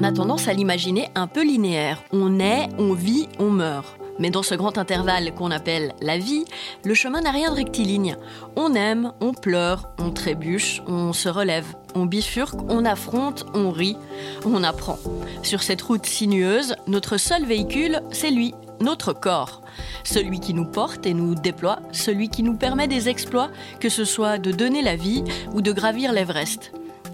On a tendance à l'imaginer un peu linéaire. On naît, on vit, on meurt. Mais dans ce grand intervalle qu'on appelle la vie, le chemin n'a rien de rectiligne. On aime, on pleure, on trébuche, on se relève, on bifurque, on affronte, on rit, on apprend. Sur cette route sinueuse, notre seul véhicule, c'est lui, notre corps. Celui qui nous porte et nous déploie, celui qui nous permet des exploits, que ce soit de donner la vie ou de gravir l'Everest.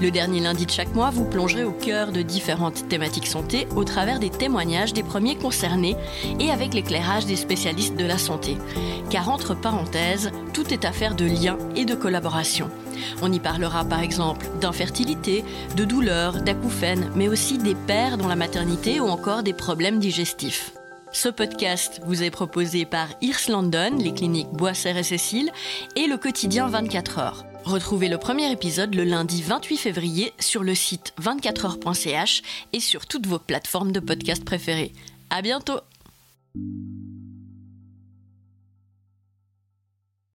Le dernier lundi de chaque mois, vous plongerez au cœur de différentes thématiques santé au travers des témoignages des premiers concernés et avec l'éclairage des spécialistes de la santé. Car entre parenthèses, tout est affaire de lien et de collaboration. On y parlera par exemple d'infertilité, de douleurs, d'acouphènes, mais aussi des pères dans la maternité ou encore des problèmes digestifs. Ce podcast vous est proposé par Irs London, les cliniques Boisser et Cécile, et le quotidien 24 heures. Retrouvez le premier épisode le lundi 28 février sur le site 24heures.ch et sur toutes vos plateformes de podcast préférées. À bientôt!